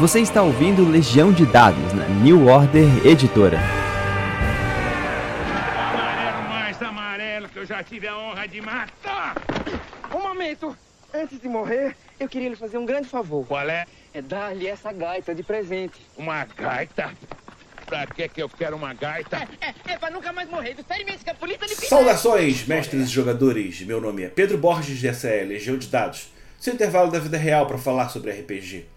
Você está ouvindo Legião de Dados na New Order Editora. Amarelo mais amarelo que eu já tive a honra de matar. Um momento! Antes de morrer, eu queria lhe fazer um grande favor. Qual é? É dar-lhe essa gaita de presente. Uma gaita? Pra que que eu quero uma gaita? É, é pra nunca mais morrer. Experimente que a polícia lhe Saudações, mestres e jogadores! Meu nome é Pedro Borges e essa é Legião de Dados, seu intervalo da vida real para falar sobre RPG.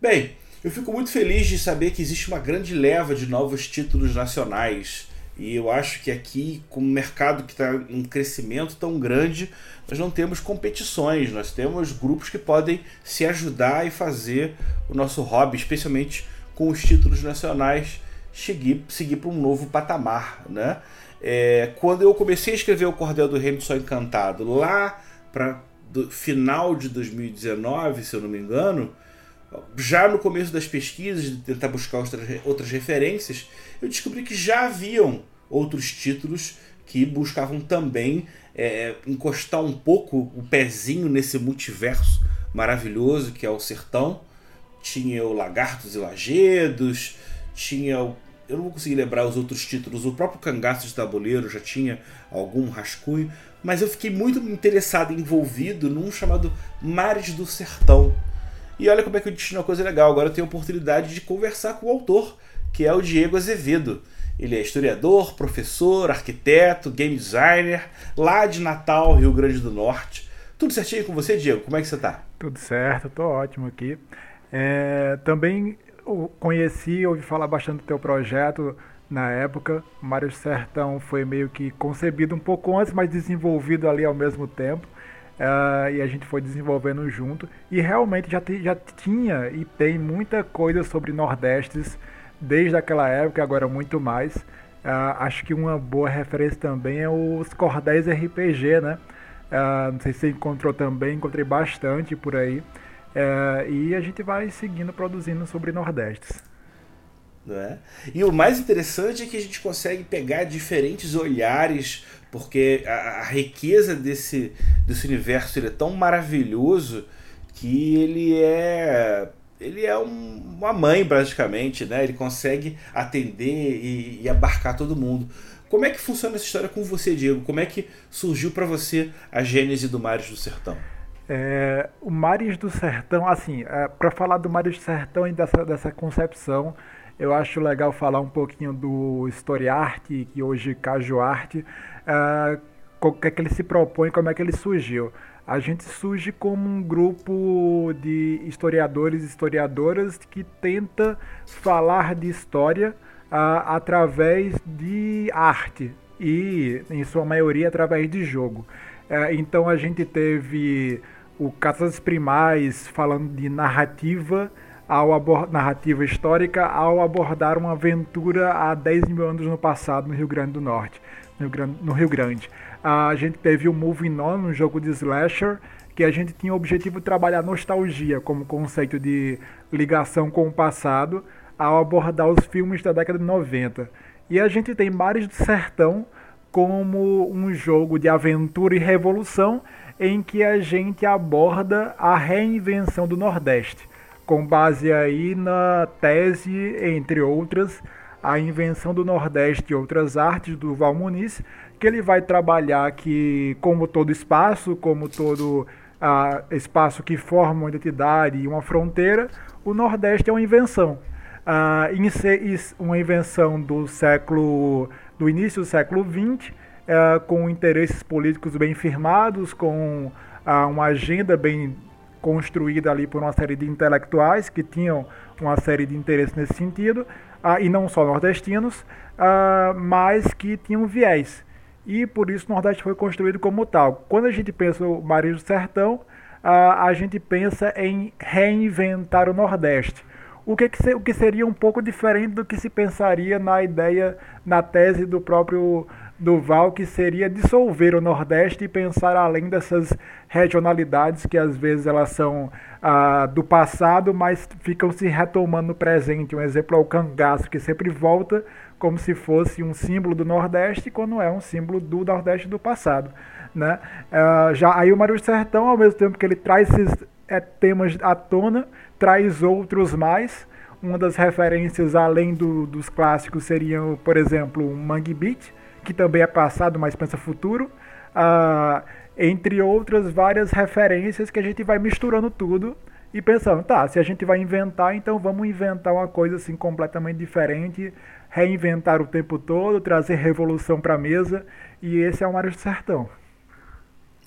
Bem, eu fico muito feliz de saber que existe uma grande leva de novos títulos nacionais e eu acho que aqui, com o mercado que está em crescimento tão grande, nós não temos competições, nós temos grupos que podem se ajudar e fazer o nosso hobby, especialmente com os títulos nacionais, seguir, seguir para um novo patamar. Né? É, quando eu comecei a escrever o Cordel do Reino Sol Encantado, lá para final de 2019, se eu não me engano, já no começo das pesquisas, de tentar buscar outras, referências, eu descobri que já haviam outros títulos que buscavam também é, encostar um pouco o pezinho nesse multiverso maravilhoso que é o sertão. Tinha o Lagartos e Lagedos, tinha o. Eu não vou conseguir lembrar os outros títulos, o próprio Cangaço de Tabuleiro já tinha algum rascunho, mas eu fiquei muito interessado, envolvido num chamado Mares do Sertão. E olha como é que eu destino uma coisa legal. Agora eu tenho a oportunidade de conversar com o autor, que é o Diego Azevedo. Ele é historiador, professor, arquiteto, game designer, lá de Natal, Rio Grande do Norte. Tudo certinho com você, Diego? Como é que você está? Tudo certo, estou ótimo aqui. É, também conheci, ouvi falar bastante do teu projeto na época. Mário Sertão foi meio que concebido um pouco antes, mas desenvolvido ali ao mesmo tempo. Uh, e a gente foi desenvolvendo junto. E realmente já, te, já tinha e tem muita coisa sobre Nordestes desde aquela época, agora muito mais. Uh, acho que uma boa referência também é os Cordéis RPG, né? Uh, não sei se você encontrou também, encontrei bastante por aí. e a gente vai seguindo produzindo sobre Nordestes. É? E o mais interessante é que a gente consegue pegar diferentes olhares, porque a, a riqueza desse, desse universo é tão maravilhoso que ele é ele é um, uma mãe praticamente, né? Ele consegue atender e, e, abarcar todo mundo. Como é que funciona essa história com você, Diego? Como é que surgiu para você a gênese do Mares do Sertão? É, o Mares do Sertão, assim, é, para falar do Mares do Sertão e dessa, dessa concepção, eu acho legal falar um pouquinho do Story Art, que hoje Caju Art, o que é que ele se propõe, como é que ele surgiu. A gente surge como um grupo de historiadores e historiadoras que tenta falar de história uh, através de arte e, em sua maioria, através de jogo. Uh, então a gente teve o Casas Primais falando de narrativa, ao narrativa histórica ao abordar uma aventura há 10 mil anos no passado no Rio Grande do Norte, no Rio Grande. A gente teve o Moving On, um jogo de slasher, que a gente tinha o objetivo de trabalhar nostalgia como conceito de ligação com o passado ao abordar os filmes da década de 90. E a gente tem Mares do Sertão como um jogo de aventura e revolução em que a gente aborda a reinvenção do Nordeste com base aí na tese, entre outras, a invenção do Nordeste e outras artes do Val Muniz, que ele vai trabalhar que, como todo espaço, como todo ah, espaço que forma uma identidade e uma fronteira, o Nordeste é uma invenção. Ah, uma invenção do século, do início do século XX, ah, com interesses políticos bem firmados, com ah, uma agenda bem construída ali por uma série de intelectuais que tinham uma série de interesses nesse sentido, uh, e não só nordestinos, uh, mas que tinham viés. E por isso o Nordeste foi construído como tal. Quando a gente pensa o Marinho do Sertão, uh, a gente pensa em reinventar o Nordeste. O que, que, o que seria um pouco diferente do que se pensaria na ideia, na tese do próprio Duval, que seria dissolver o Nordeste e pensar além dessas regionalidades que às vezes elas são ah, do passado, mas ficam se retomando no presente. Um exemplo é o cangaço, que sempre volta como se fosse um símbolo do Nordeste, quando é um símbolo do Nordeste do passado. Né? Ah, já aí o Mário Sertão, ao mesmo tempo que ele traz esses é, temas à tona, traz outros mais. Uma das referências, além do, dos clássicos, seriam, por exemplo, o Mangue Beat, que também é passado, mas pensa futuro. Ah, entre outras várias referências que a gente vai misturando tudo e pensando, tá, se a gente vai inventar, então vamos inventar uma coisa assim completamente diferente, reinventar o tempo todo, trazer revolução para a mesa, e esse é o Mário do Sertão.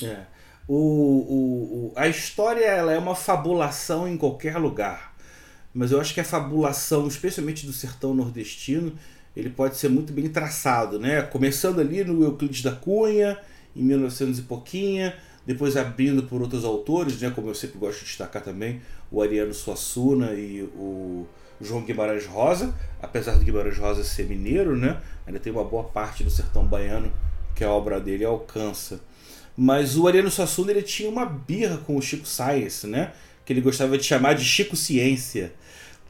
É. O, o, o, a história ela é uma fabulação em qualquer lugar, mas eu acho que a fabulação, especialmente do sertão nordestino, ele pode ser muito bem traçado, né? Começando ali no Euclides da Cunha, em 1900 e pouquinha, depois abrindo por outros autores, né, como eu sempre gosto de destacar também, o Ariano Suassuna e o João Guimarães Rosa, apesar do Guimarães Rosa ser mineiro, né, ainda tem uma boa parte do sertão baiano que a obra dele alcança. Mas o Ariano Suassuna ele tinha uma birra com o Chico Science, né, que ele gostava de chamar de Chico Ciência,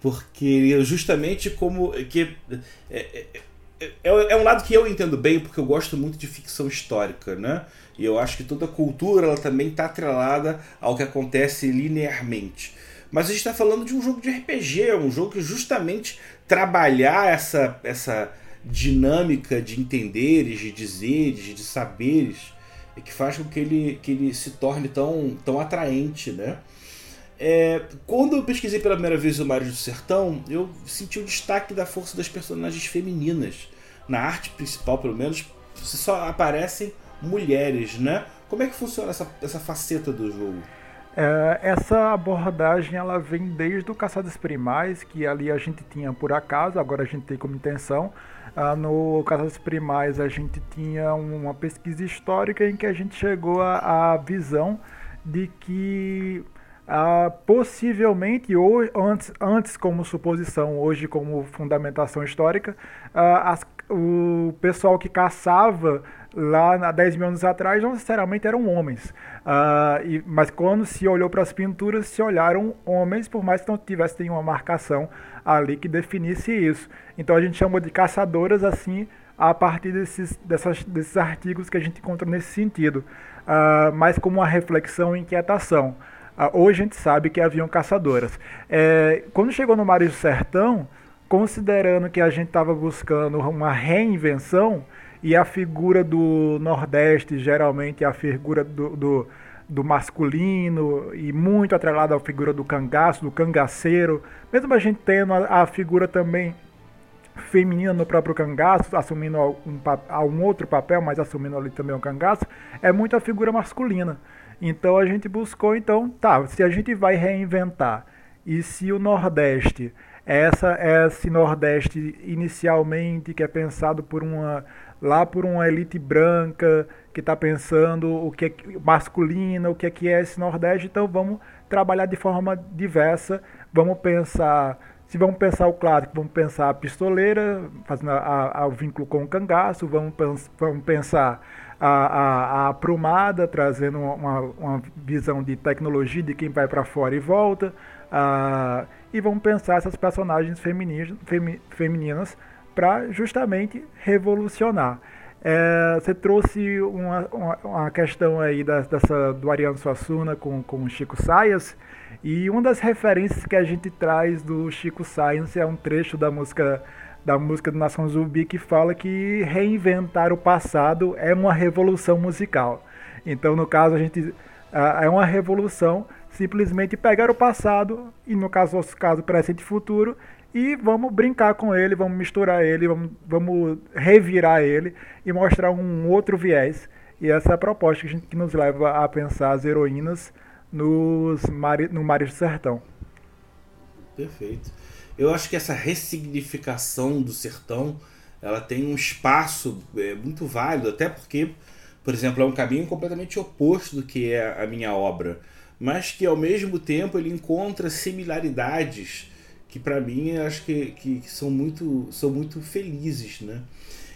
porque justamente como que é, é, é, é um lado que eu entendo bem, porque eu gosto muito de ficção histórica, né? E eu acho que toda cultura ela também está atrelada ao que acontece linearmente. Mas a gente está falando de um jogo de RPG, um jogo que justamente trabalhar essa, essa dinâmica de entenderes, de dizeres, de saberes, é que faz com que ele, que ele se torne tão, tão atraente, né? É, quando eu pesquisei pela primeira vez o Mário do Sertão, eu senti o destaque da força das personagens femininas. Na arte principal, pelo menos, só aparecem mulheres, né? Como é que funciona essa, essa faceta do jogo? É, essa abordagem ela vem desde o Caçadas Primais, que ali a gente tinha por acaso, agora a gente tem como intenção. Ah, no Caçadas Primais a gente tinha uma pesquisa histórica em que a gente chegou à visão de que ah, possivelmente, ou antes, antes como suposição, hoje como fundamentação histórica, ah, as, o pessoal que caçava lá há 10 mil anos atrás não necessariamente eram homens. Ah, e, mas quando se olhou para as pinturas, se olharam homens, por mais que não tivesse uma marcação ali que definisse isso. Então a gente chamou de caçadoras assim a partir desses, dessas, desses artigos que a gente encontra nesse sentido, uh, mas como uma reflexão e inquietação. Ah, hoje a gente sabe que haviam caçadoras. É, quando chegou no Mário do Sertão, considerando que a gente estava buscando uma reinvenção, e a figura do Nordeste geralmente é a figura do, do, do masculino e muito atrelada à figura do cangaço, do cangaceiro, mesmo a gente tendo a, a figura também feminina no próprio cangaço, assumindo um, um outro papel, mas assumindo ali também o cangaço, é muito a figura masculina. Então a gente buscou, então, tá, se a gente vai reinventar e se o Nordeste, essa esse Nordeste inicialmente que é pensado por uma lá por uma elite branca que está pensando o que é masculina, o que é que é esse Nordeste, então vamos trabalhar de forma diversa, vamos pensar se vamos pensar o clássico, vamos pensar a pistoleira, fazendo o vínculo com o cangaço, vamos, vamos pensar a, a, a aprumada, trazendo uma, uma, visão de tecnologia de quem vai para fora e volta. Uh, e vamos pensar essas personagens femininas, femi, femininas para justamente revolucionar. É, você trouxe uma, uma, uma, questão aí da, dessa, do Ariano Suassuna com, com o Chico Saias, e uma das referências que a gente traz do Chico Science é um trecho da música da música do Nação Zumbi que fala que reinventar o passado é uma revolução musical. Então, no caso, a gente é uma revolução simplesmente pegar o passado e no caso nosso caso presente e futuro e vamos brincar com ele, vamos misturar ele, vamos, vamos revirar ele e mostrar um outro viés. E essa é a proposta que, gente, que nos leva a pensar as heroínas nos mari, no Mares do Sertão. Perfeito. Eu acho que essa ressignificação do sertão ela tem um espaço é, muito válido, até porque, por exemplo, é um caminho completamente oposto do que é a minha obra, mas que ao mesmo tempo ele encontra similaridades que para mim acho que, que, que, são, muito, são muito felizes. Né?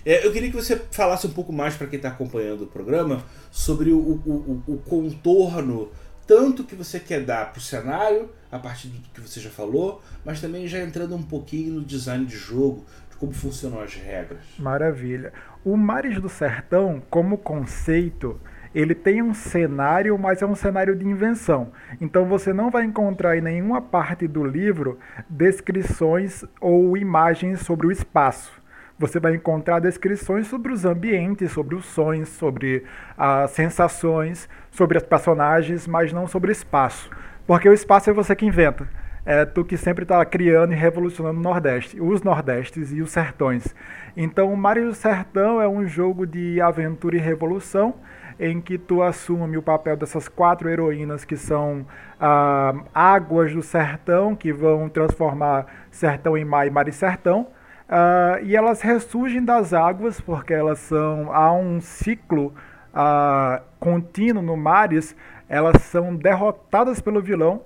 É, eu queria que você falasse um pouco mais para quem está acompanhando o programa sobre o, o, o, o contorno tanto que você quer dar para o cenário, a partir do que você já falou, mas também já entrando um pouquinho no design de jogo, de como funcionam as regras. Maravilha. O Mares do Sertão, como conceito, ele tem um cenário, mas é um cenário de invenção. Então você não vai encontrar em nenhuma parte do livro descrições ou imagens sobre o espaço. Você vai encontrar descrições sobre os ambientes, sobre os sonhos, sobre as sensações, sobre as personagens, mas não sobre espaço. Porque o espaço é você que inventa é tu que sempre está criando e revolucionando o Nordeste, os Nordestes e os Sertões. Então, o Mario do Sertão é um jogo de aventura e revolução em que tu assume o papel dessas quatro heroínas que são ah, águas do sertão, que vão transformar sertão em mar e mar e sertão. Ah, e elas ressurgem das águas porque elas são há um ciclo ah, contínuo no Mares, elas são derrotadas pelo vilão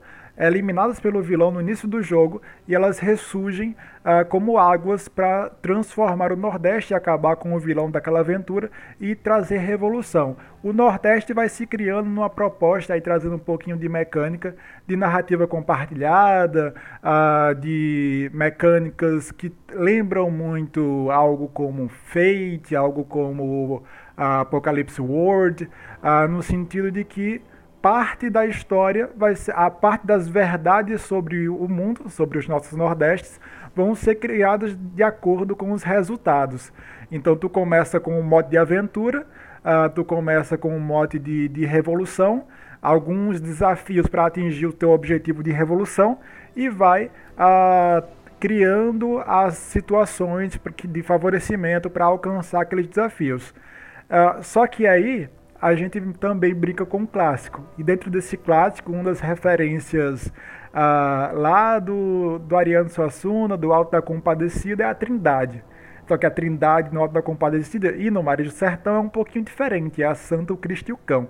eliminadas pelo vilão no início do jogo e elas ressurgem uh, como águas para transformar o Nordeste e acabar com o vilão daquela aventura e trazer revolução. O Nordeste vai se criando numa proposta aí trazendo um pouquinho de mecânica, de narrativa compartilhada, uh, de mecânicas que lembram muito algo como Fate, algo como uh, Apocalypse World, no sentido de que parte da história vai ser a parte das verdades sobre o mundo, sobre os nossos nordestes, vão ser criadas de acordo com os resultados. Então tu começa com um mote de aventura, uh, tu começa com um mote de, de revolução, alguns desafios para atingir o teu objetivo de revolução e vai uh, criando as situações de favorecimento para alcançar aqueles desafios. Uh, só que aí a gente também brinca com o clássico. E dentro desse clássico, uma das referências ah, lá do, do Ariano Suassuna, do Alto da Compadecida, é a Trindade. Só que a Trindade no Alto da Compadecida e no Maria do Sertão é um pouquinho diferente, é a Santo Cristo e o Cão.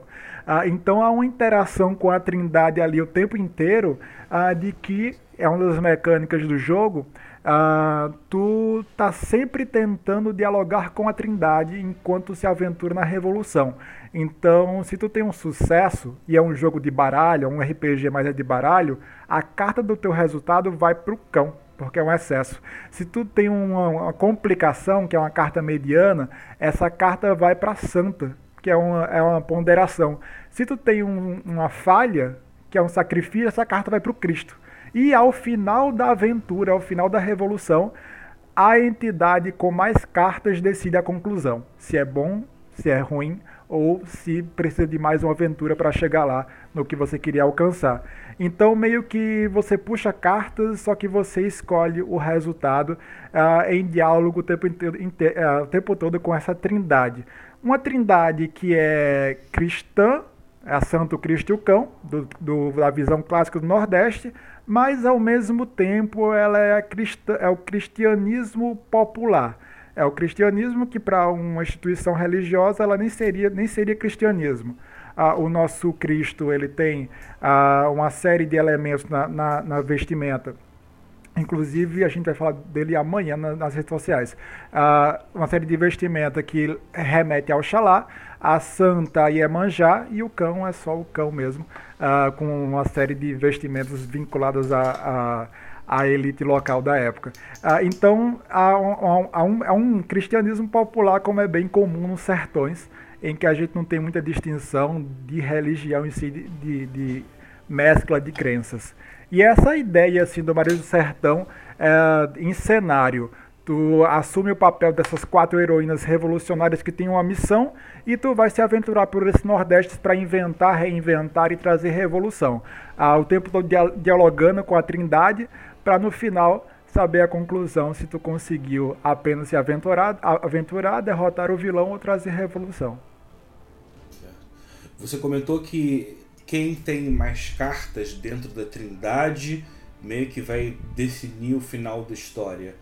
Ah, então há uma interação com a Trindade ali o tempo inteiro, ah, de que é uma das mecânicas do jogo, Uh, tu tá sempre tentando dialogar com a Trindade enquanto se aventura na Revolução. Então, se tu tem um sucesso e é um jogo de baralho, um RPG mais é de baralho, a carta do teu resultado vai pro cão, porque é um excesso. Se tu tem uma, uma complicação, que é uma carta mediana, essa carta vai para santa, que é uma, é uma ponderação. Se tu tem um, uma falha, que é um sacrifício, essa carta vai para o Cristo. E ao final da aventura, ao final da revolução, a entidade com mais cartas decide a conclusão. Se é bom, se é ruim, ou se precisa de mais uma aventura para chegar lá no que você queria alcançar. Então, meio que você puxa cartas, só que você escolhe o resultado uh, em diálogo o tempo, uh, o tempo todo com essa trindade. Uma trindade que é cristã, a Santo Cristo e o Cão, do, do, da visão clássica do Nordeste, mas ao mesmo tempo ela é, cristã, é o cristianismo popular. É o cristianismo que para uma instituição religiosa ela nem seria, nem seria cristianismo. Ah, o nosso Cristo ele tem ah, uma série de elementos na, na, na vestimenta Inclusive, a gente vai falar dele amanhã nas redes sociais. Uh, uma série de vestimenta que remete ao Xalá, a Santa Iemanjá e o cão é só o cão mesmo, uh, com uma série de vestimentos vinculados a, a, a elite local da época. Uh, então, há um, há, um, há um cristianismo popular como é bem comum nos sertões, em que a gente não tem muita distinção de religião em si, de, de, de mescla de crenças. E essa ideia assim do Maria do Sertão é, em cenário, tu assume o papel dessas quatro heroínas revolucionárias que têm uma missão e tu vai se aventurar por esse Nordeste para inventar, reinventar e trazer revolução. Ah, o tempo todo dialogando com a Trindade para no final saber a conclusão se tu conseguiu apenas se aventurar, aventurar, derrotar o vilão ou trazer revolução. Você comentou que quem tem mais cartas dentro da Trindade meio que vai definir o final da história.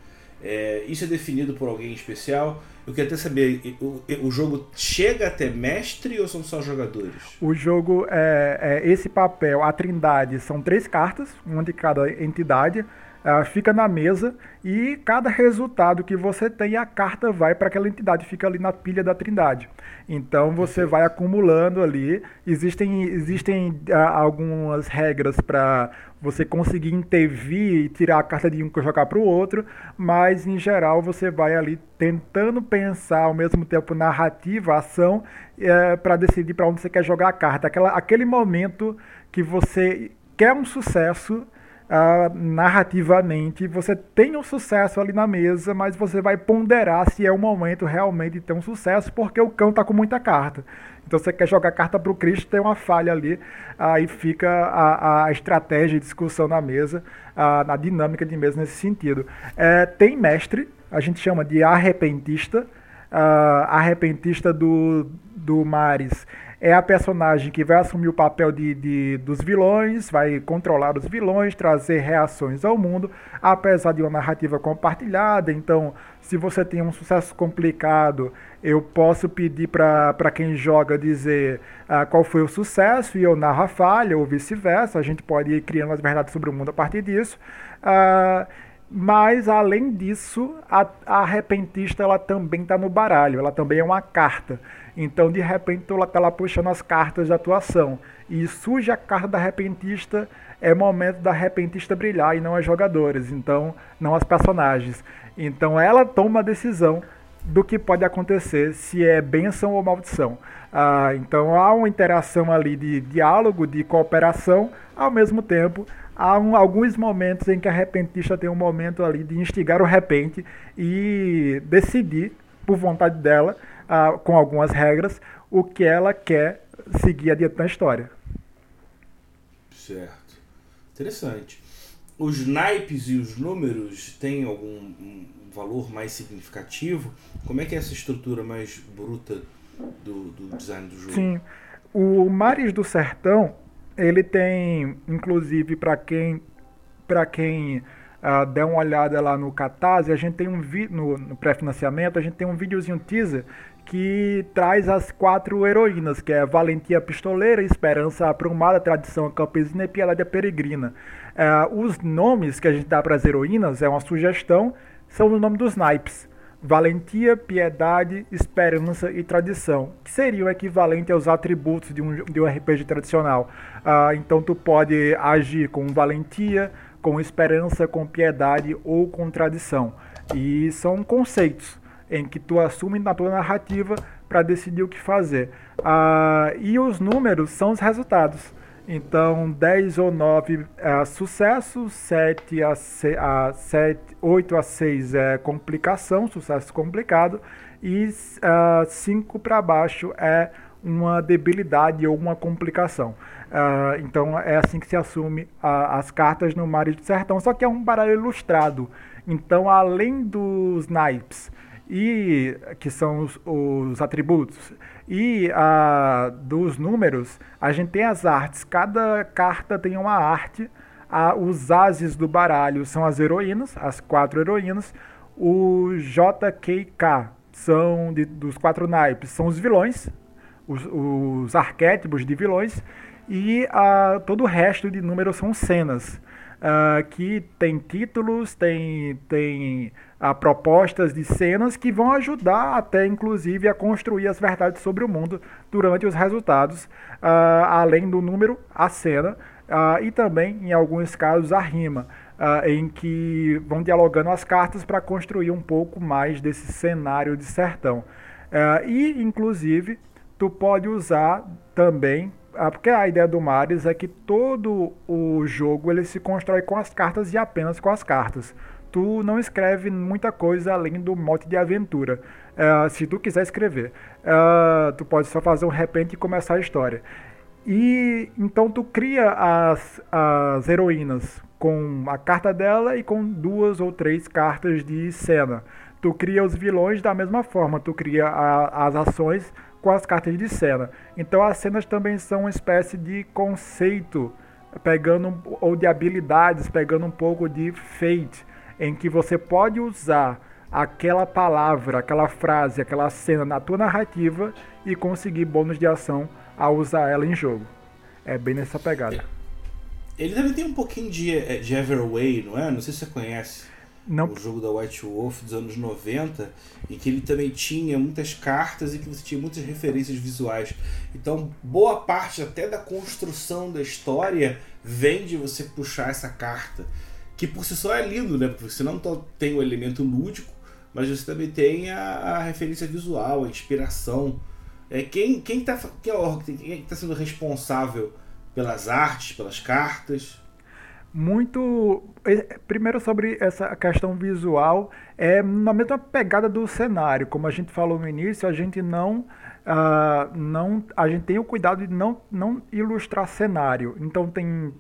É, isso é definido por alguém especial? Eu queria até saber, o, o jogo chega até mestre ou são só jogadores? O jogo é, é esse papel, a Trindade, são três cartas, uma de cada entidade. Uh, fica na mesa e cada resultado que você tem, a carta vai para aquela entidade, fica ali na pilha da trindade. Então você vai acumulando ali. Existem, existem uh, algumas regras para você conseguir intervir e tirar a carta de um e jogar para o outro, mas em geral você vai ali tentando pensar ao mesmo tempo narrativa, ação, é, para decidir para onde você quer jogar a carta. Aquela, aquele momento que você quer um sucesso uh, narrativamente, você tem um sucesso ali na mesa, mas você vai ponderar se é o momento realmente de ter um sucesso, porque o cão tá com muita carta. Então você quer jogar carta para o Cristo, tem uma falha ali, aí fica a, a estratégia de discussão na mesa, na dinâmica de mesa nesse sentido. É, tem mestre, a gente chama de arrepentista, uh, arrepentista do, do Mares é a personagem que vai assumir o papel de, de, dos vilões, vai controlar os vilões, trazer reações ao mundo, apesar de uma narrativa compartilhada. Então, se você tem um sucesso complicado, eu posso pedir para quem joga dizer ah, qual foi o sucesso e eu narro a falha, ou vice-versa. A gente pode ir criando as verdades sobre o mundo a partir disso. Ah, mas, além disso, a, a repentista ela também está no baralho, ela também é uma carta. Então, de repente, ela está lá puxando as cartas de atuação. E surge a carta da repentista, é momento da repentista brilhar e não as jogadores, então, não as personagens. Então, ela toma a decisão do que pode acontecer, se é benção ou maldição. Ah, então, há uma interação ali de diálogo, de cooperação, ao mesmo tempo há um, alguns momentos em que a repentista tem um momento ali de instigar o repente e decidir, por vontade dela, uh, com algumas regras, o que ela quer seguir adiante na história. Certo. Interessante. Os naipes e os números têm algum um valor mais significativo? Como é que é essa estrutura mais bruta do, do design do jogo? Sim. O Mares do Sertão, ele tem, inclusive, para quem, para quem uh, der uma olhada lá no Catarse, a gente tem um vídeo, no, no pré-financiamento, a gente tem um videozinho teaser que traz as quatro heroínas, que é Valentia Pistoleira, Esperança Aprumada, Tradição Campesina e Piedade Peregrina. Uh, os nomes que a gente dá para as heroínas, é uma sugestão, são os nomes dos naipes. Valentia, piedade, esperança e tradição, que seriam equivalentes aos atributos de um, de um RPG tradicional. Uh, então tu pode agir com valentia, com esperança, com piedade ou com tradição. E são conceitos em que tu assume na tua narrativa para decidir o que fazer. Ah, e os números são os resultados. Então, 10 ou 9 é sucesso, 7 a, 6, a 7, 8 a 6 é complicação, sucesso complicado, e uh, 5 para baixo é uma debilidade ou uma complicação. Uh, então, é assim que se assume uh, as cartas no Mares do Sertão, só que é um baralho ilustrado. Então, além dos naipes e que são os, os atributos. E a, dos números, a gente tem as artes. Cada carta tem uma arte. A, os ases do baralho são as heroínas, as quatro heroínas. O JKK são de, dos quatro naipes, são os vilões, os, os arquétipos de vilões. E a, todo o resto de números são cenas. Uh, que tem títulos, tem, tem a propostas de cenas que vão ajudar até inclusive a construir as verdades sobre o mundo durante os resultados, uh, além do número, a cena uh, e também em alguns casos a rima, uh, em que vão dialogando as cartas para construir um pouco mais desse cenário de sertão. e inclusive tu pode usar também porque a ideia do Mares é que todo o jogo ele se constrói com as cartas e apenas com as cartas tu não escreve muita coisa além do mote de aventura. Uh, se tu quiser escrever, uh, tu pode só fazer um repente e começar a história. E então tu cria as, as heroínas com a carta dela e com duas ou três cartas de cena. Tu cria os vilões da mesma forma, tu cria a, as ações com as cartas de cena. Então as cenas também são uma espécie de conceito, pegando ou de habilidades, pegando um pouco de fate em que você pode usar aquela palavra, aquela frase, aquela cena na tua narrativa e conseguir bônus de ação ao usar ela em jogo. É bem nessa pegada. Ele também tem um pouquinho de, é, de Everway, não é? Não sei se você conhece. Não. O jogo da White Wolf dos anos 90, em que ele também tinha muitas cartas e que você tinha muitas referências visuais. Então, boa parte até da construção da história vem de você puxar essa carta. Que por si só é lindo, né? Porque você não tem o elemento lúdico, mas você também tem a, a referência visual, a inspiração. É, quem quem está quem é quem tá sendo responsável pelas artes, pelas cartas? muito. Primeiro sobre essa questão visual, é na mesma pegada do cenário. Como a gente falou no início, a gente não. Uh, não a gente tem o cuidado de não, não ilustrar cenário. Então tem.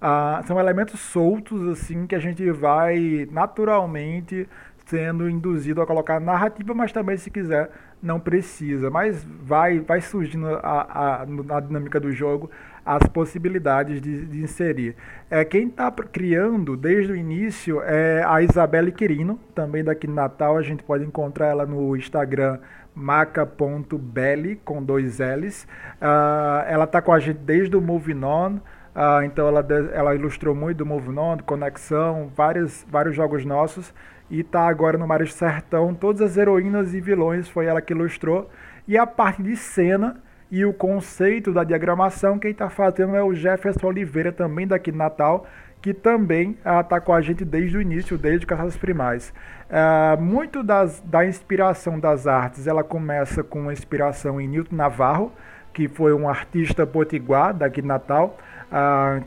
Uh, são elementos soltos assim que a gente vai naturalmente sendo induzido a colocar narrativa, mas também se quiser não precisa, mas vai vai surgindo a, a, na dinâmica do jogo as possibilidades de, de inserir. É, quem está criando desde o início é a Isabelle Quirino, também daqui de Natal. A gente pode encontrar ela no Instagram maca.belly, com dois L's. Uh, ela está com a gente desde o Moving On. Uh, então ela, ela ilustrou muito do Moving On, Conexão, vários, vários jogos nossos. E está agora no Mares Sertão. Todas as heroínas e vilões foi ela que ilustrou. E a parte de cena e o conceito da diagramação, quem está fazendo é o Jefferson Oliveira, também daqui de Natal, que também está ah, com a gente desde o início, desde Caçadas Primais. Ah, muito das, da inspiração das artes, ela começa com inspiração em Newton Navarro, que foi um artista potiguar daqui de Natal,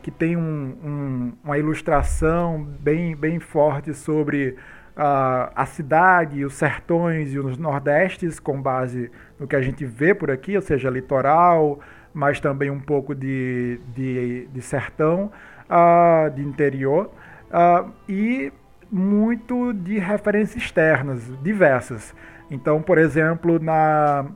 que tem um, um, uma ilustração bem, bem forte sobre a cidade, os sertões e os nordestes, com base no que a gente vê por aqui, ou seja, litoral, mas também um pouco de, de, de sertão, de interior, e muito de referências externas, diversas. Então, por exemplo, na,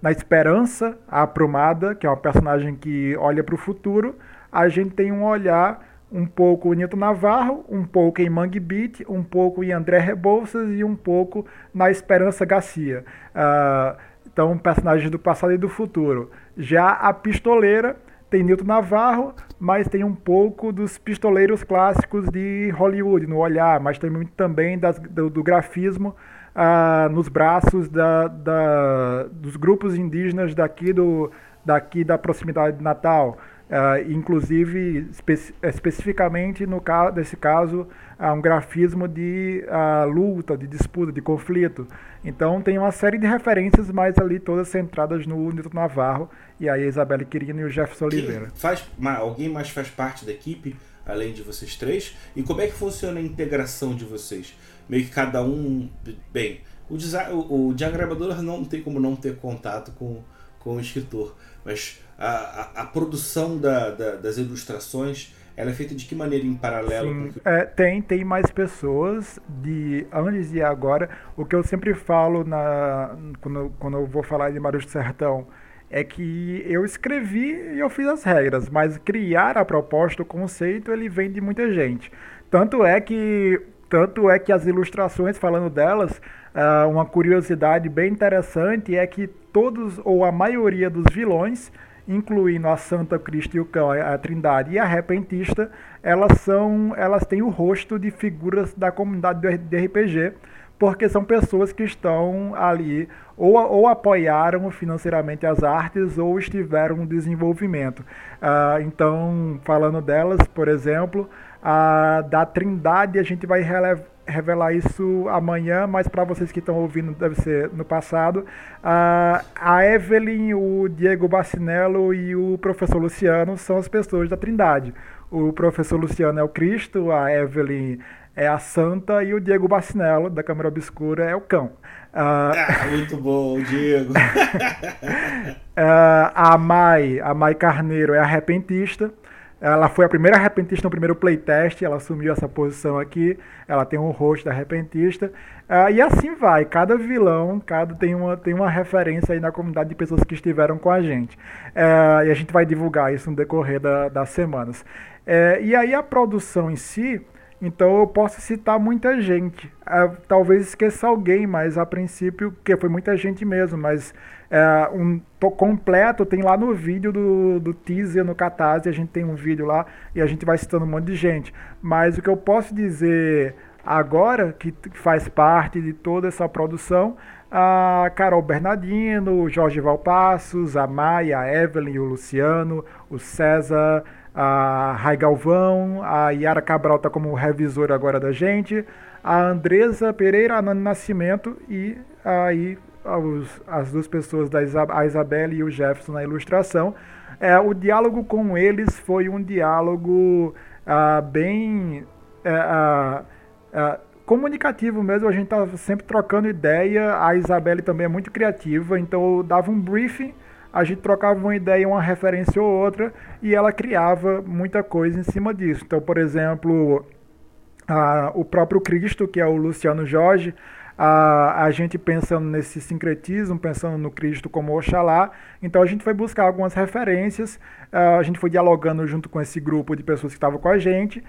na Esperança, a Aprumada, que é uma personagem que olha para o futuro, a gente tem um olhar um pouco em Nilton Navarro, um pouco em Mangue Beat, um pouco em André Rebouças e um pouco na Esperança Garcia. Uh, então, personagens do passado e do futuro. Já a pistoleira tem Nilton Navarro, mas tem um pouco dos pistoleiros clássicos de Hollywood no olhar, mas tem muito também das, do, do, grafismo uh, nos braços da, da, dos grupos indígenas daqui, do, daqui da proximidade de Natal. Uh, inclusive, espe especificamente no caso desse caso, uh, um grafismo de uh, luta, de disputa, de conflito. Então tem uma série de referências, mas ali todas centradas no Nilton Navarro e aí a Isabelle Quirino e o Jefferson Oliveira. Faz, alguém mais faz parte da equipe, além de vocês três? E como é que funciona a integração de vocês? Meio que cada um. Bem, o, o, o diagramador não tem como não ter contato com, com o escritor, mas a, a, a produção da, da, das ilustrações ela é feita de que maneira em paralelo? Sim, é, tem, tem mais pessoas de antes e agora. O que eu sempre falo na, quando, quando eu vou falar de Marujo Sertão é que eu escrevi e eu fiz as regras, mas criar a proposta, o conceito, ele vem de muita gente. Tanto é que, tanto é que as ilustrações, falando delas, uh, uma curiosidade bem interessante é que todos ou a maioria dos vilões incluindo a Santa Cristo e o Cão, a Trindade e a Repentista, elas são, elas têm o rosto de figuras da comunidade de RPG, porque são pessoas que estão ali ou, ou apoiaram financeiramente as artes ou estiveram no desenvolvimento. Uh, então, falando delas, por exemplo, a da Trindade a gente vai revelar isso amanhã, mas para vocês que estão ouvindo, deve ser no passado. Uh, a Evelyn, o Diego Bacinello e o professor Luciano são as pessoas da Trindade. O professor Luciano é o Cristo, a Evelyn é a Santa e o Diego Bacinello, da Câmara Obscura, é o cão. Uh, ah, muito bom, Diego. uh, a Mai, a Mai Carneiro é a repentista. Ela foi a primeira repentista no primeiro playtest, ela assumiu essa posição aqui. Ela tem um rosto da repentista. Uh, e assim vai, cada vilão cada tem, uma, tem uma referência aí na comunidade de pessoas que estiveram com a gente. Uh, e a gente vai divulgar isso no decorrer da, das semanas. Uh, e aí a produção em si, Então eu posso citar muita gente. É, talvez esqueça alguém, mas a princípio, que foi muita gente mesmo, mas é, um completo tem lá no vídeo do, do teaser no Catarse, a gente tem um vídeo lá e a gente vai citando um monte de gente. Mas o que eu posso dizer agora, que faz parte de toda essa produção, a Carol Bernardino, o Jorge Valpassos, a Maia, a Evelyn, o Luciano, o César, a Rai Galvão, a Yara Cabral está como revisora agora da gente, a Andresa Pereira, a Nani Nascimento e aí as duas pessoas, da Isab a Isabelle e o Jefferson na ilustração. É, o diálogo com eles foi um diálogo ah, bem é, ah, ah, comunicativo mesmo, a gente tá sempre trocando ideia, a Isabelle também é muito criativa, então eu dava um briefing a gente trocava uma ideia, uma referência ou outra, e ela criava muita coisa em cima disso. Então, por exemplo, a, o próprio Cristo, que é o Luciano Jorge, a, a gente pensando nesse sincretismo, pensando no Cristo como Oxalá. Então a gente foi buscar algumas referências, a gente foi dialogando junto com esse grupo de pessoas que estavam com a gente,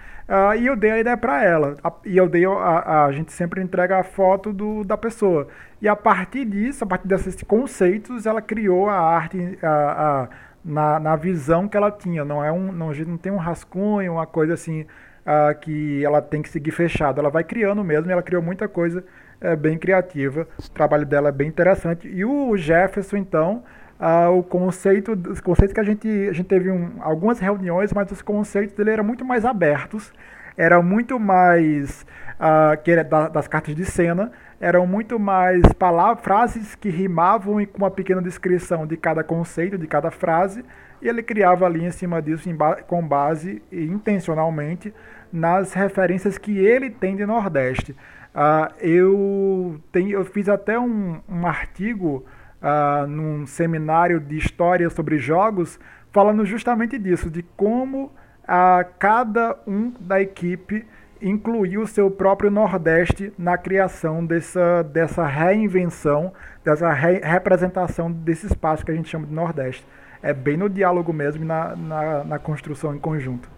e eu dei a ideia para ela. E eu dei, a, a, gente sempre entrega a foto do, da pessoa. E a partir disso, a partir desses conceitos, ela criou a arte a, a, na, na visão que ela tinha. Não é um, não, a gente não tem um rascunho, uma coisa assim uh, que ela tem que seguir fechado. Ela vai criando mesmo. Ela criou muita coisa é bem criativa, o trabalho dela é bem interessante. E o Jefferson, então, ah, o conceito, os conceitos que a gente, a gente teve um, algumas reuniões, mas os conceitos dele eram muito mais abertos, eram muito mais, ah, que era da, das cartas de cena, eram muito mais palavras, frases que rimavam e com uma pequena descrição de cada conceito, de cada frase, e ele criava ali em cima disso ba com base, intencionalmente, nas referências que ele tem de Nordeste. Uh, eu, tenho, eu fiz até um, um artigo uh, num seminário de história sobre jogos, falando justamente disso, de como uh, cada um da equipe incluiu o seu próprio Nordeste na criação dessa, dessa reinvenção, dessa re representação desse espaço que a gente chama de Nordeste. É bem no diálogo mesmo, na, na, na construção em conjunto.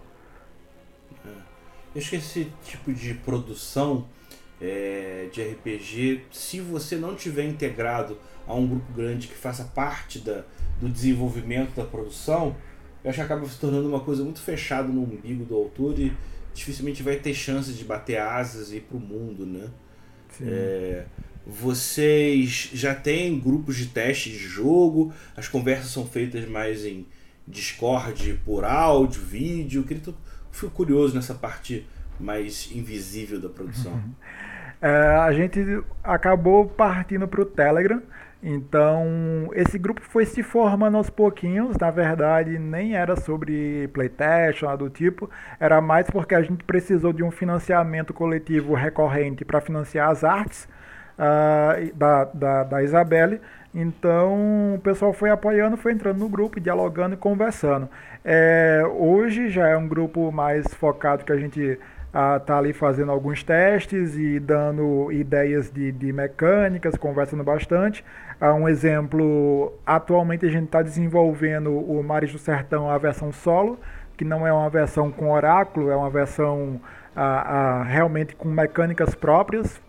É. Acho que esse tipo de produção é, de RPG, se você não tiver integrado a um grupo grande que faça parte da, do desenvolvimento da produção, eu acho que acaba se tornando uma coisa muito fechada no umbigo do autor e dificilmente vai ter chance de bater asas e ir para o mundo, né? É, vocês já têm grupos de teste de jogo, as conversas são feitas mais em Discord por áudio, vídeo. Eu fico curioso nessa parte mais invisível da produção. É, a gente acabou partindo para o Telegram. Então, esse grupo foi se formando aos pouquinhos. Na verdade, nem era sobre playtest nada do tipo. Era mais porque a gente precisou de um financiamento coletivo recorrente para financiar as artes uh, da, da, da Isabelle. Então, o pessoal foi apoiando, foi entrando no grupo, dialogando e conversando. É, hoje já é um grupo mais focado que a gente está ali fazendo alguns testes e dando ideias de, de mecânicas, conversando bastante. Uh, um exemplo, atualmente a gente está desenvolvendo o Mares do Sertão, a versão solo, que não é uma versão com oráculo, é uma versão uh, uh, realmente com mecânicas próprias,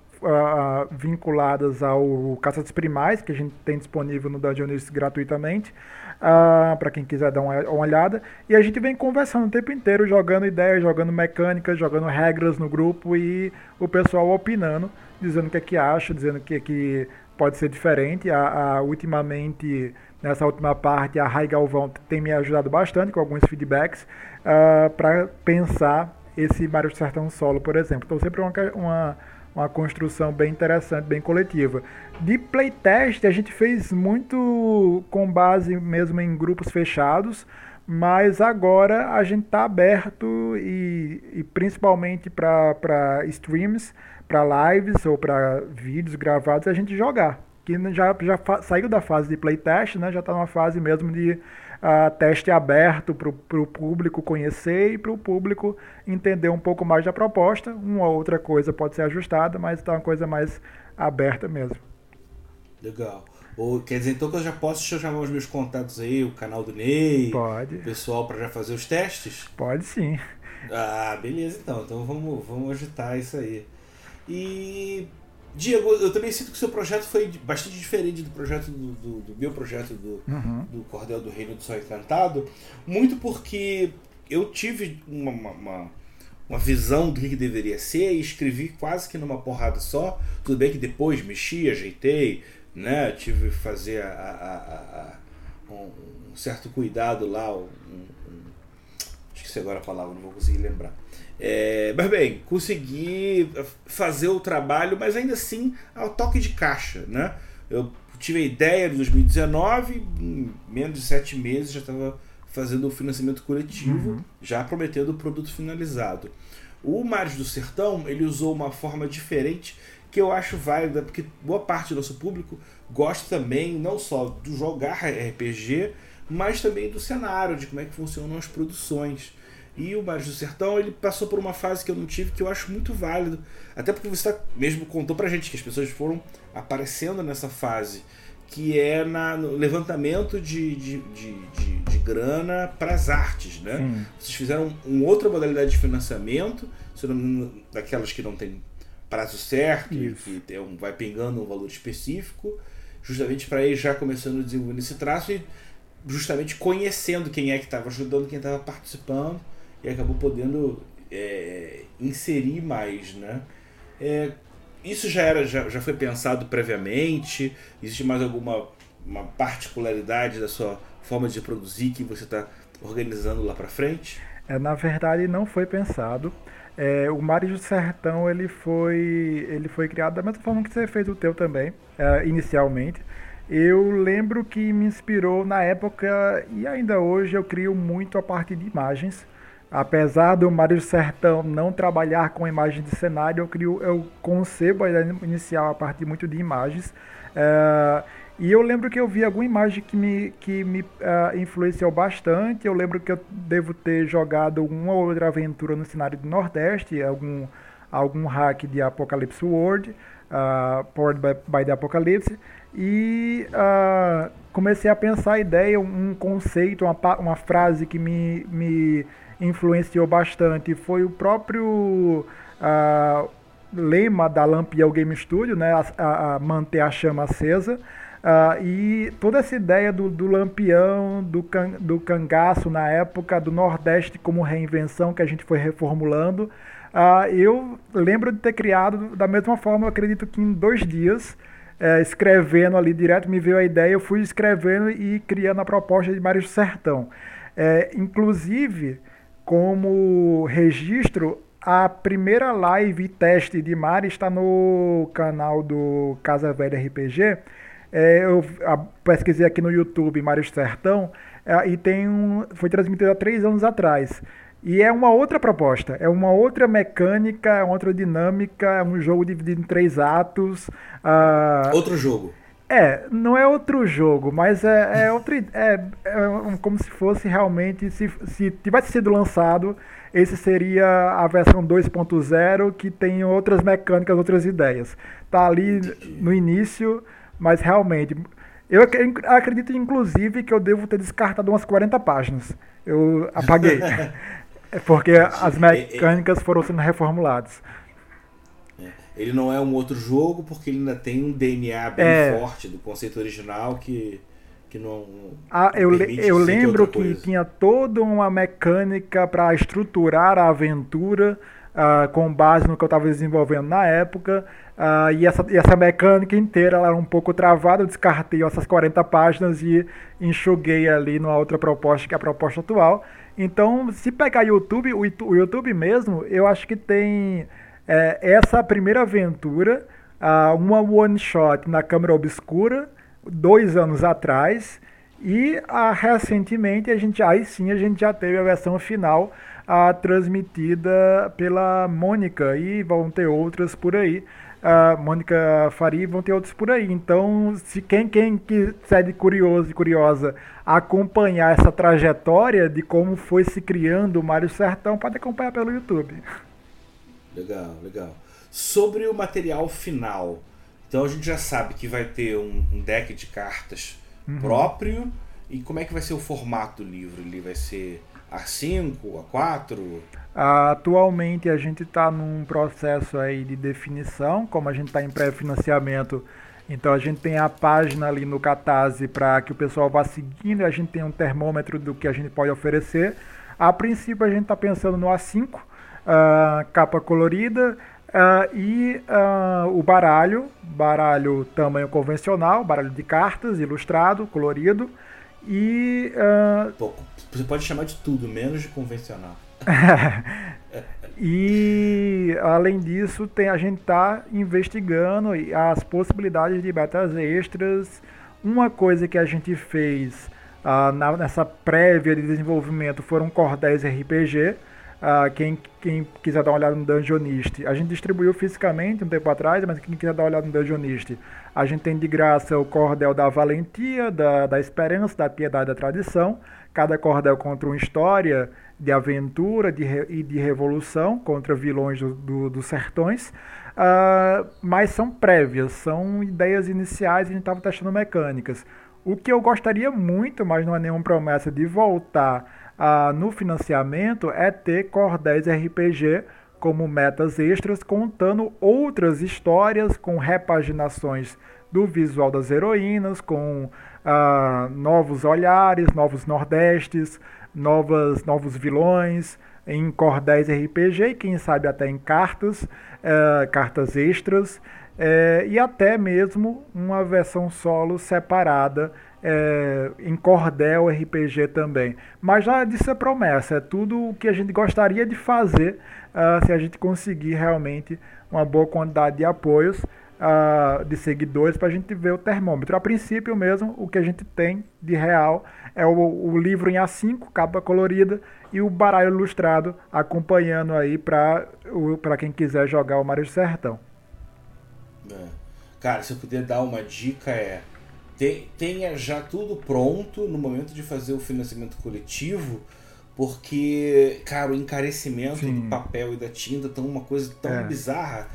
vinculadas ao Caça dos Primais, que a gente tem disponível no Dungeonist gratuitamente uh, ah, para quem quiser dar uma, uma, olhada. E a gente vem conversando o tempo inteiro, jogando ideias, jogando mecânicas, jogando regras no grupo e o pessoal opinando, dizendo o que é que acha, dizendo que, que pode ser diferente. A, a, ultimamente, nessa última parte, a Rai Galvão tem me ajudado bastante com alguns feedbacks uh, ah, para pensar esse Mario Sertão solo, por exemplo. Então, sempre uma, uma uma construção bem interessante, bem coletiva. De playtest, a gente fez muito com base mesmo em grupos fechados, mas agora a gente está aberto e, e principalmente para streams, para lives ou para vídeos gravados, a gente jogar. Que já, já saiu da fase de playtest, né? já está numa fase mesmo de uh, teste aberto para o público conhecer e para o público entender um pouco mais da proposta. Uma ou outra coisa pode ser ajustada, mas está uma coisa mais aberta mesmo. Legal. Ou, quer dizer, então que eu já posso chamar os meus contatos aí, o canal do Ney, Pode. o pessoal para já fazer os testes? Pode sim. Ah, beleza então. Então vamos, vamos agitar isso aí. E Diego, eu também sinto que o seu projeto foi bastante diferente do projeto do, do, do meu projeto do, Uhum. do Cordel do Reino do Sol Encantado, muito porque eu tive uma, uma, uma, visão do que deveria ser e escrevi quase que numa porrada só. Tudo bem que depois mexi, ajeitei, né? Tive que fazer a, a- a- um, um certo cuidado lá, um, um- esqueci agora a palavra, não vou conseguir lembrar. É, mas bem, consegui fazer o trabalho, mas ainda assim ao toque de caixa, né? Eu tive a ideia de 2019, em menos de sete meses já estava fazendo o financiamento coletivo, já prometendo o produto finalizado. O Mares do Sertão, ele usou uma forma diferente que eu acho válida, porque boa parte do nosso público gosta também não só do jogar RPG, mas também do cenário, de como é que funcionam as produções. E o Mares do Sertão, ele passou por uma fase que eu não tive, que eu acho muito válido. Até porque você tá, mesmo contou pra gente que as pessoas foram aparecendo nessa fase, que é na, no levantamento de, de, de, de, de grana para as artes, né? Sim. Vocês fizeram uma outra modalidade de financiamento, se não daquelas que não tem prazo certo, e que um, vai pingando um valor específico, justamente para ir já começando a desenvolver esse traço e justamente conhecendo quem é que estava ajudando, quem estava participando e acabou podendo é, inserir mais, né? É, isso já era, já, já foi pensado previamente? Existe mais alguma uma particularidade da sua forma de produzir que você está organizando lá para frente? É, na verdade, não foi pensado. É, o Mares do Sertão ele foi, ele foi criado da mesma forma que você fez o teu também, é, inicialmente. Eu lembro que me inspirou na época e ainda hoje eu crio muito a parte de imagens. Apesar do do Sertão não trabalhar com imagens de cenário, eu crio, eu concebo a ideia inicial a partir muito de imagens. É, e eu lembro que eu vi alguma imagem que me, que me ah, influenciou bastante. Eu lembro que eu devo ter jogado uma ou outra aventura no cenário do Nordeste, algum, algum hack de Apocalypse World, uh, Powered by, by the Apocalypse. E ah, comecei a pensar a ideia, um conceito, uma, uma frase que me, me influenciou bastante. Foi o próprio lema da Lampião Game Studio, né, a, a- a manter a chama acesa. Ah, e toda essa ideia do, do lampião, do, can, do cangaço na época, do Nordeste como reinvenção que a gente foi reformulando, ah, eu lembro de ter criado da mesma forma, acredito que em dois dias, eh, escrevendo ali direto, me veio a ideia, eu fui escrevendo e criando a proposta de Mário Sertão. Eh, inclusive, como registro, a primeira live teste de Mari está no canal do Casa Velha RPG. É, eu a, pesquisei aqui no YouTube Mário Sertão é, e tem um, foi transmitido há três anos atrás. E é uma outra proposta, é uma outra mecânica, é uma outra dinâmica, é um jogo dividido em três atos. ah, Outro jogo. é, não é outro jogo, mas é, é outro. É, é como se fosse realmente. Se, se tivesse sido lançado, esse seria a versão 2.0 que tem outras mecânicas, outras ideias. Tá ali no início, mas realmente. Eu ac- acredito, inclusive, que eu devo ter descartado umas 40 páginas. Eu apaguei. É Porque as mecânicas foram sendo reformuladas. Ele não é um outro jogo porque ele ainda tem um DNA bem É. forte do conceito original que, que não. Ah, eu, eu lembro que tinha toda uma mecânica para estruturar a aventura ah, com base no que eu estava desenvolvendo na época. Ah, e, essa, e essa mecânica inteira ela era um pouco travada. Eu descartei essas 40 páginas e enxuguei ali numa outra proposta, que é a proposta atual. Então, se pegar YouTube, o YouTube mesmo, eu acho que tem é, essa primeira aventura, ah, uma one shot na câmera obscura, dois anos atrás, e ah, recentemente a gente aí sim a gente já teve a versão final ah, transmitida pela Mônica e vão ter outras por aí. A Mônica Faria e vão ter outros por aí. Então, se quem, quem quiser de curioso e curiosa acompanhar essa trajetória de como foi se criando o Mário Sertão, pode acompanhar pelo YouTube. Legal, legal. Sobre o material final, Então a gente já sabe que vai ter um, um deck de cartas uhum. próprio. E como é que vai ser o formato do livro? Ele vai ser A5, A4? Atualmente a gente está num processo aí de definição, como a gente está em pré-financiamento, então a gente tem a página ali no Catarse para que o pessoal vá seguindo a gente tem um termômetro do que a gente pode oferecer. A princípio a gente está pensando no A5, uh, ah, capa colorida, Uh, e uh, o baralho, baralho tamanho convencional, baralho de cartas, ilustrado, colorido. E. Pô, você pode chamar de tudo, menos de convencional. e além disso, tem, a gente está investigando as possibilidades de betas extras. Uma coisa que a gente fez na, nessa prévia de desenvolvimento foram cordéis RPG Uh, quem, quem quiser dar uma olhada no Dungeonist, a gente distribuiu fisicamente um tempo atrás, mas quem quiser dar uma olhada no Dungeonist, a gente tem de graça o cordel da valentia, da, da esperança, da piedade, da tradição. Cada cordel contra uma história de aventura de, e de revolução contra vilões dos do, do sertões. Uh, mas são prévias, são ideias iniciais e a gente estava testando mecânicas. O que eu gostaria muito, mas não é nenhuma promessa, de voltar ah, no financiamento é ter cordéis RPG como metas extras, contando outras histórias com repaginações do visual das heroínas, com ah, novos olhares, novos nordestes, novas, novos vilões em cordéis RPG e quem sabe até em cartas, eh, cartas extras, eh, e até mesmo uma versão solo separada é, em cordel RPG também. Mas já disse a promessa, é tudo o que a gente gostaria de fazer uh, se a gente conseguir realmente uma boa quantidade de apoios, uh, de seguidores, para a gente ver o termômetro. A princípio mesmo, o que a gente tem de real é o, o livro em A5, capa colorida, e o baralho ilustrado acompanhando aí para quem quiser jogar o Mario do Sertão. É. Cara, se eu puder dar uma dica é tenha já tudo pronto no momento de fazer o financiamento coletivo, porque, cara, o encarecimento Sim. do papel e da tinta estão uma coisa tão é. bizarra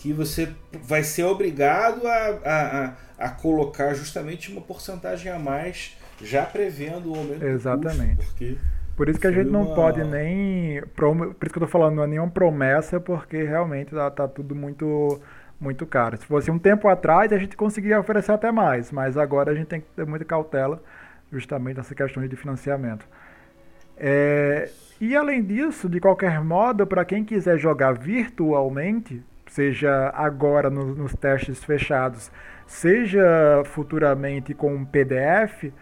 que você vai ser obrigado a, a, a, colocar justamente uma porcentagem a mais, já prevendo o aumento Exatamente. Custo, porque por isso que a gente não uma... pode nem. Por isso que eu tô falando, não é nenhuma promessa, porque realmente tá, tá tudo muito muito caro. Se fosse um tempo atrás, a gente conseguiria oferecer até mais, mas agora a gente tem que ter muita cautela justamente nessa questão de financiamento. É, e além disso, de qualquer modo, para quem quiser jogar virtualmente, seja agora no, nos testes fechados, seja futuramente com um PDF,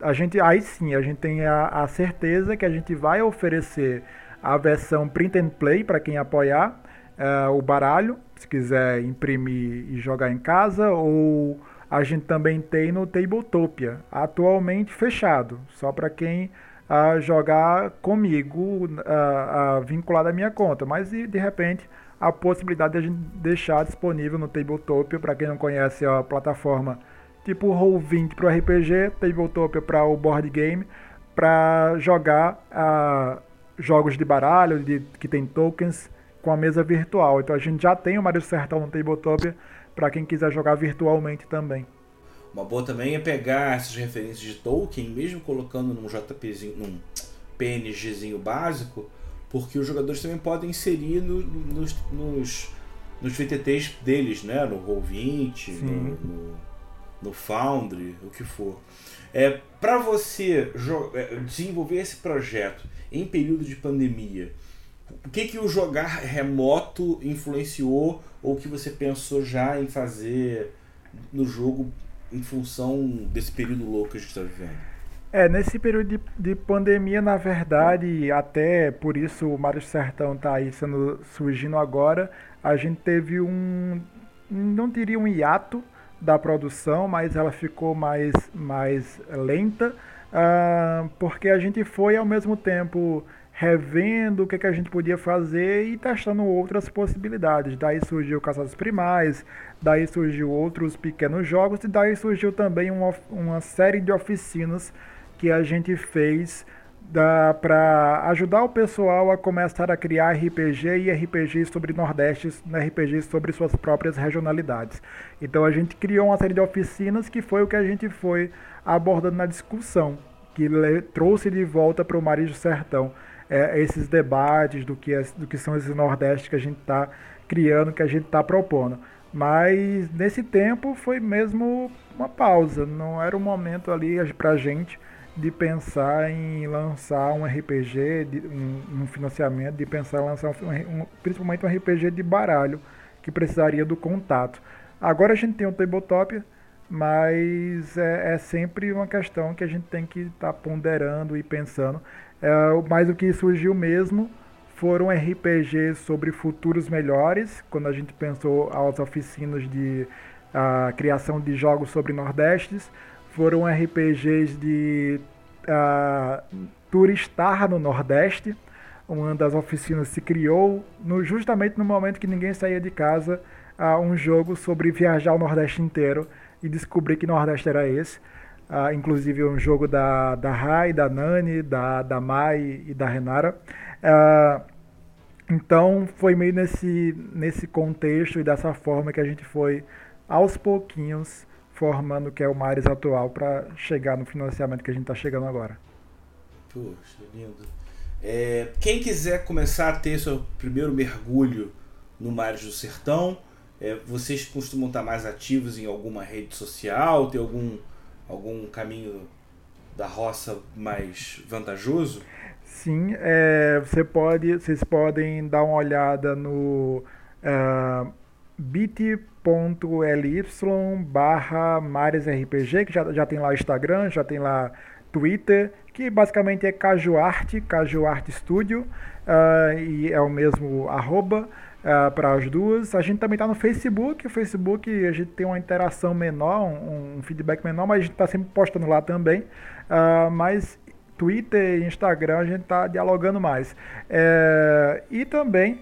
a gente, aí sim, a gente tem a, a certeza que a gente vai oferecer a versão print and play para quem apoiar, uh, o baralho, se quiser imprimir e jogar em casa, ou a gente também tem no Tabletopia, atualmente fechado, só para quem uh, jogar comigo, uh, uh, vinculado à minha conta. Mas de repente a possibilidade de a gente deixar disponível no Tabletopia, para quem não conhece a plataforma tipo Roll20 para o RPG, Tabletopia para o board game, para jogar uh, jogos de baralho de, que tem tokens com a mesa virtual. Então a gente já tem o Mario Sertão no Tabletop para quem quiser jogar virtualmente também. Uma boa também é pegar essas referências de Tolkien, mesmo colocando num JPzinho, num PNGzinho básico, porque os jogadores também podem inserir no, nos, nos, nos VTTs deles, né? No Roll20, no, no, no, Foundry, o que for. É, para você é, desenvolver esse projeto em período de pandemia, o que, que o jogar remoto influenciou ou que você pensou já em fazer no jogo em função desse período louco que a gente está vivendo? É, nesse período de, de, pandemia, na verdade, até por isso o Mário Sertão está aí sendo, surgindo agora, a gente teve um, não diria um hiato da produção, mas ela ficou mais, mais lenta, uh, porque a gente foi ao mesmo tempo revendo o que, que a gente podia fazer e testando outras possibilidades. Daí surgiu Caçados Primais, daí surgiu outros pequenos jogos e daí surgiu também uma, uma série de oficinas que a gente fez para ajudar o pessoal a começar a criar RPG e RPG sobre Nordeste, né, RPG sobre suas próprias regionalidades. Então a gente criou uma série de oficinas que foi o que a gente foi abordando na discussão, que trouxe de volta para o Maris Sertão é, esses debates do que, é, do que são esses Nordestes que a gente está criando, que a gente está propondo. Mas nesse tempo foi mesmo uma pausa, não era o momento ali para a gente de pensar em lançar um RPG, de, um, um, financiamento, de pensar em lançar um, um, principalmente um RPG de baralho, que precisaria do contato. Agora a gente tem o tabletop, mas é, é sempre uma questão que a gente tem que estar tá ponderando e pensando. É, mas o que surgiu mesmo foram RPGs sobre futuros melhores, quando a gente pensou as oficinas de a criação de jogos sobre Nordestes, foram RPGs de uh, turistar no Nordeste. Uma das oficinas se criou no, justamente no momento que ninguém saía de casa, uh, um jogo sobre viajar o Nordeste inteiro e descobrir que Nordeste era esse. Uh, inclusive um jogo da, da Rai, da Nani, da, da Mai e da Renara. Uh, então foi meio nesse, nesse contexto e dessa forma que a gente foi aos pouquinhos formando o que é o Mares atual para chegar no financiamento que a gente está chegando agora. Poxa, lindo. É, quem quiser começar a ter seu primeiro mergulho no Mares do Sertão, é, vocês costumam estar mais ativos em alguma rede social? Tem algum, algum caminho da roça mais vantajoso? Sim, é, você pode, vocês podem dar uma olhada no uh, bit.ly barra maresrpg, que já, já tem lá Instagram, já tem lá Twitter, que basicamente é Cajuarte, Cajuarte Studio, uh, e é o mesmo arroba uh, para as duas. A gente também está no Facebook, o Facebook a gente tem uma interação menor, um, um feedback menor, mas a gente está sempre postando lá também. Uh, mas Twitter e Instagram a gente está dialogando mais. É, e também,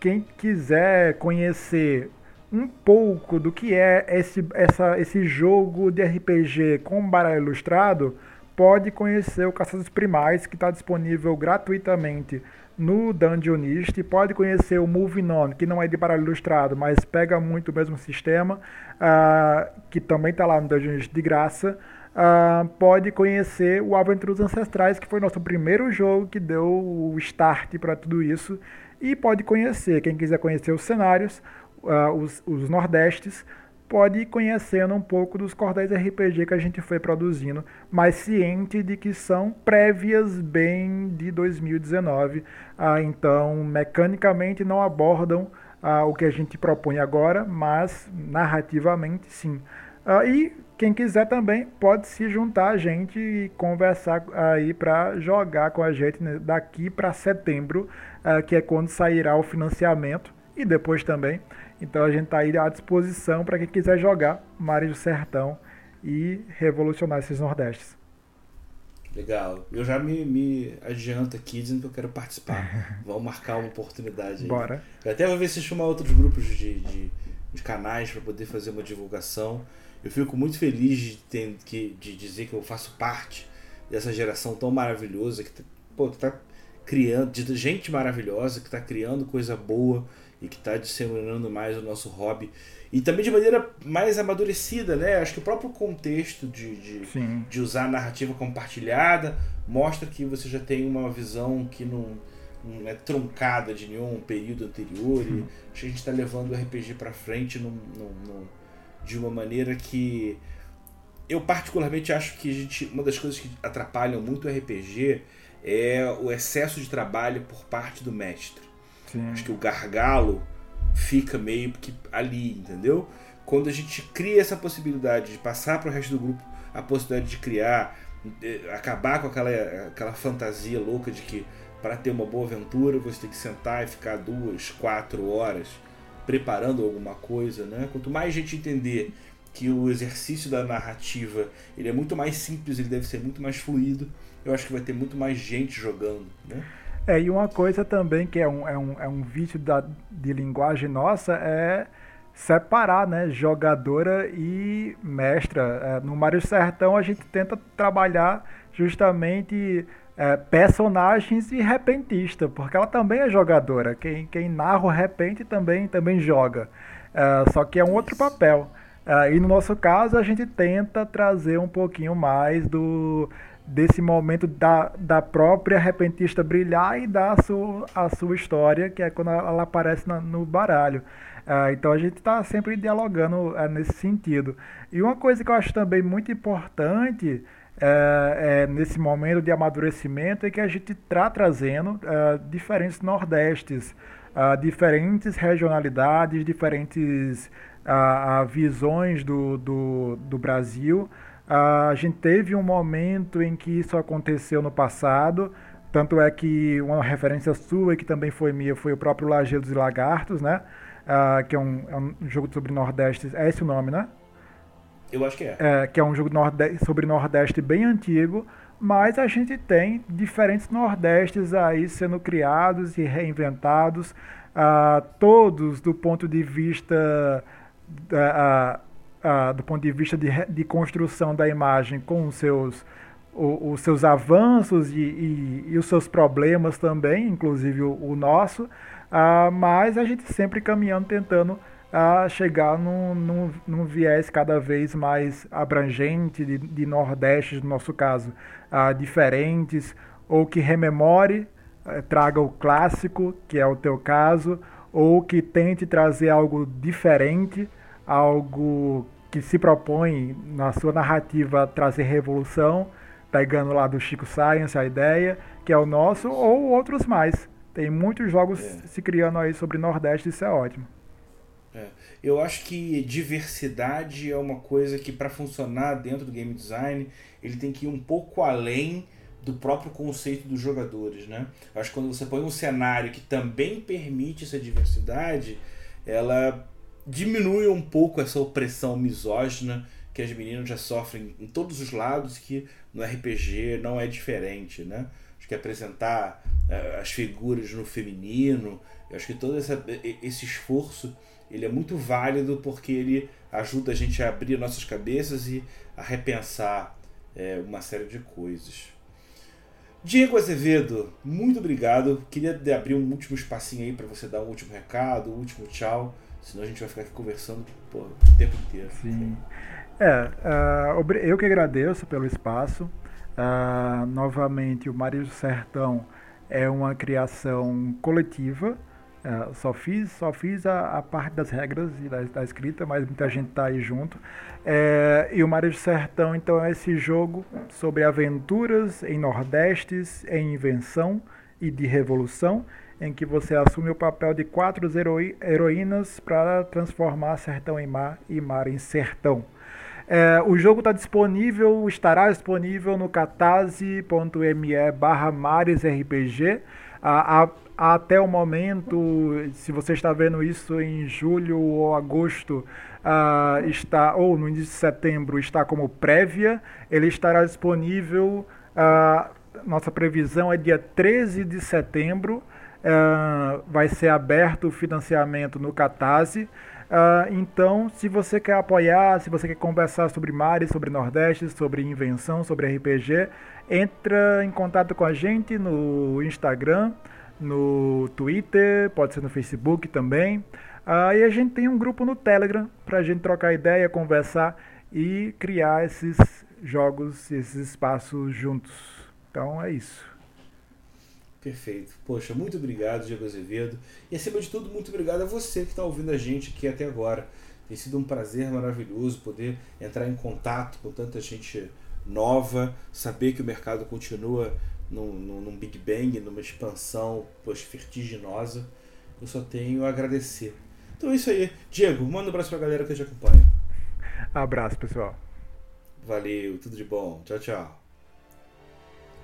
quem quiser conhecer um pouco do que é esse, essa, esse jogo de RPG com baralho ilustrado, pode conhecer o Caça dos Primais, que está disponível gratuitamente no Dungeonist. Pode conhecer o Moving On, que não é de baralho ilustrado, mas pega muito o mesmo sistema, uh, que também está lá no Dungeonist de graça. Uh, pode conhecer o Aventuras Ancestrais, que foi nosso primeiro jogo que deu o start para tudo isso. E pode conhecer, quem quiser conhecer os cenários, uh, os, os Nordestes, pode ir conhecendo um pouco dos cordéis RPG que a gente foi produzindo, mas ciente de que são prévias bem de 2019. Ah, então, mecanicamente não abordam ah, o que a gente propõe agora, mas narrativamente sim. E quem quiser também pode se juntar a gente e conversar aí para jogar com a gente né, daqui para setembro, que é quando sairá o financiamento, e depois também então a gente está aí à disposição para quem quiser jogar Mares do Sertão e revolucionar esses Nordestes. Legal. Eu já me, me adianto aqui dizendo que eu quero participar. Vamos marcar uma oportunidade aí. Bora. Eu até vou ver se chamar outros grupos de, de, de canais para poder fazer uma divulgação. Eu fico muito feliz de, ter, que, de dizer que eu faço parte dessa geração tão maravilhosa que está criando, de gente maravilhosa que está criando coisa boa e que está disseminando mais o nosso hobby. E também de maneira mais amadurecida, né? Acho que o próprio contexto de, de, de usar a narrativa compartilhada mostra que você já tem uma visão que não, não é truncada de nenhum período anterior. E acho que a gente está levando o RPG para frente num, num, num, de uma maneira que eu particularmente acho que a gente, uma das coisas que atrapalham muito o RPG é o excesso de trabalho por parte do mestre. Sim. Acho que o gargalo fica meio que ali, entendeu? Quando a gente cria essa possibilidade de passar para o resto do grupo a possibilidade de criar, acabar com aquela, aquela fantasia louca de que para ter uma boa aventura você tem que sentar e ficar duas, quatro horas preparando alguma coisa, né? Quanto mais gente entender que o exercício da narrativa ele é muito mais simples, ele deve ser muito mais fluido, eu acho que vai ter muito mais gente jogando, né? É, e uma coisa também que é um, é um, é um vício da, de linguagem nossa é separar né, jogadora e mestra. É, no Mario Sertão a gente tenta trabalhar justamente é, personagens e repentista, porque ela também é jogadora. Quem, quem narra o repente também, também joga. É, só que é um outro papel. É, e no nosso caso, a gente tenta trazer um pouquinho mais do desse momento da, da própria repentista brilhar e dar a sua, a sua história, que é quando ela aparece na, no baralho. Uh, então a gente está sempre dialogando uh, nesse sentido. E uma coisa que eu acho também muito importante é, nesse momento de amadurecimento é que a gente está trazendo uh, diferentes nordestes, diferentes regionalidades, diferentes visões do, do, do Brasil. a gente teve um momento em que isso aconteceu no passado, tanto é que uma referência sua, que também foi minha, foi o próprio Lajeiro dos Lagartos, né? uh, que é um, é um, jogo sobre Nordeste. É esse o nome, né? Eu acho que é. é que é um jogo nordeste, sobre Nordeste bem antigo, mas a gente tem diferentes Nordestes aí sendo criados e reinventados, uh, todos do ponto de vista. Uh, uh, do ponto de vista de, de construção da imagem com os seus, o, os seus avanços e, e, e, os seus problemas também, inclusive o, o nosso, Uh, mas a gente sempre caminhando, tentando uh, chegar num, num, num, viés cada vez mais abrangente de, de Nordeste, no nosso caso, uh, diferentes, ou que rememore, eh, traga o clássico, que é o teu caso, ou que tente trazer algo diferente, algo que se propõe na sua narrativa trazer revolução, pegando lá do Chico Science a ideia, que é o nosso, ou outros mais. Tem muitos jogos é. se criando aí sobre Nordeste, isso é ótimo. É. Eu acho que diversidade é uma coisa que, para funcionar dentro do game design, ele tem que ir um pouco além do próprio conceito dos jogadores. Né? Eu acho que quando você põe um cenário que também permite essa diversidade, ela diminui um pouco essa opressão misógina que as meninas já sofrem em todos os lados, que no RPG não é diferente. Né? Acho que apresentar uh, as figuras no feminino, eu acho que todo essa, esse esforço ele é muito válido porque ele ajuda a gente a abrir nossas cabeças e a repensar é, uma série de coisas. Diego Azevedo, muito obrigado. Queria abrir um último espacinho aí para você dar um último recado, um último tchau, senão a gente vai ficar aqui conversando o tempo inteiro. Sim. É, uh, eu que agradeço pelo espaço. Uh, novamente, o Maria do Sertão é uma criação coletiva. Uh, só fiz, só fiz a, a, parte das regras e da, da escrita, mas muita gente está aí junto. É, e o Maria do Sertão, então, é esse jogo sobre aventuras em Nordestes, em invenção e de revolução, em que você assume o papel de quatro heroínas para transformar sertão em mar e mar em sertão. É, o jogo está disponível, estará disponível no catarse.me barra maresrpg. A, a, até o momento, se você está vendo isso em julho ou agosto, uh, está ou no início de setembro, está como prévia. Ele estará disponível, uh, nossa previsão é dia 13 de setembro. Uh, vai ser aberto o financiamento no Catarse. Uh, então, se você quer apoiar, se você quer conversar sobre mares, sobre Nordeste, sobre invenção, sobre RPG, entra em contato com a gente no Instagram, no Twitter, pode ser no Facebook também. Uh, e a gente tem um grupo no Telegram para a gente trocar ideia, conversar e criar esses jogos, esses espaços juntos. Então é isso. Perfeito. Poxa, muito obrigado, Diego Azevedo. E acima de tudo, muito obrigado a você que está ouvindo a gente aqui até agora. Tem sido um prazer maravilhoso poder entrar em contato com tanta gente nova, saber que o mercado continua num, num, num Big Bang, numa expansão poxa, vertiginosa. Eu só tenho a agradecer. Então é isso aí. Diego, manda um abraço para a galera que te acompanha. Abraço, pessoal. Valeu, tudo de bom. Tchau, tchau.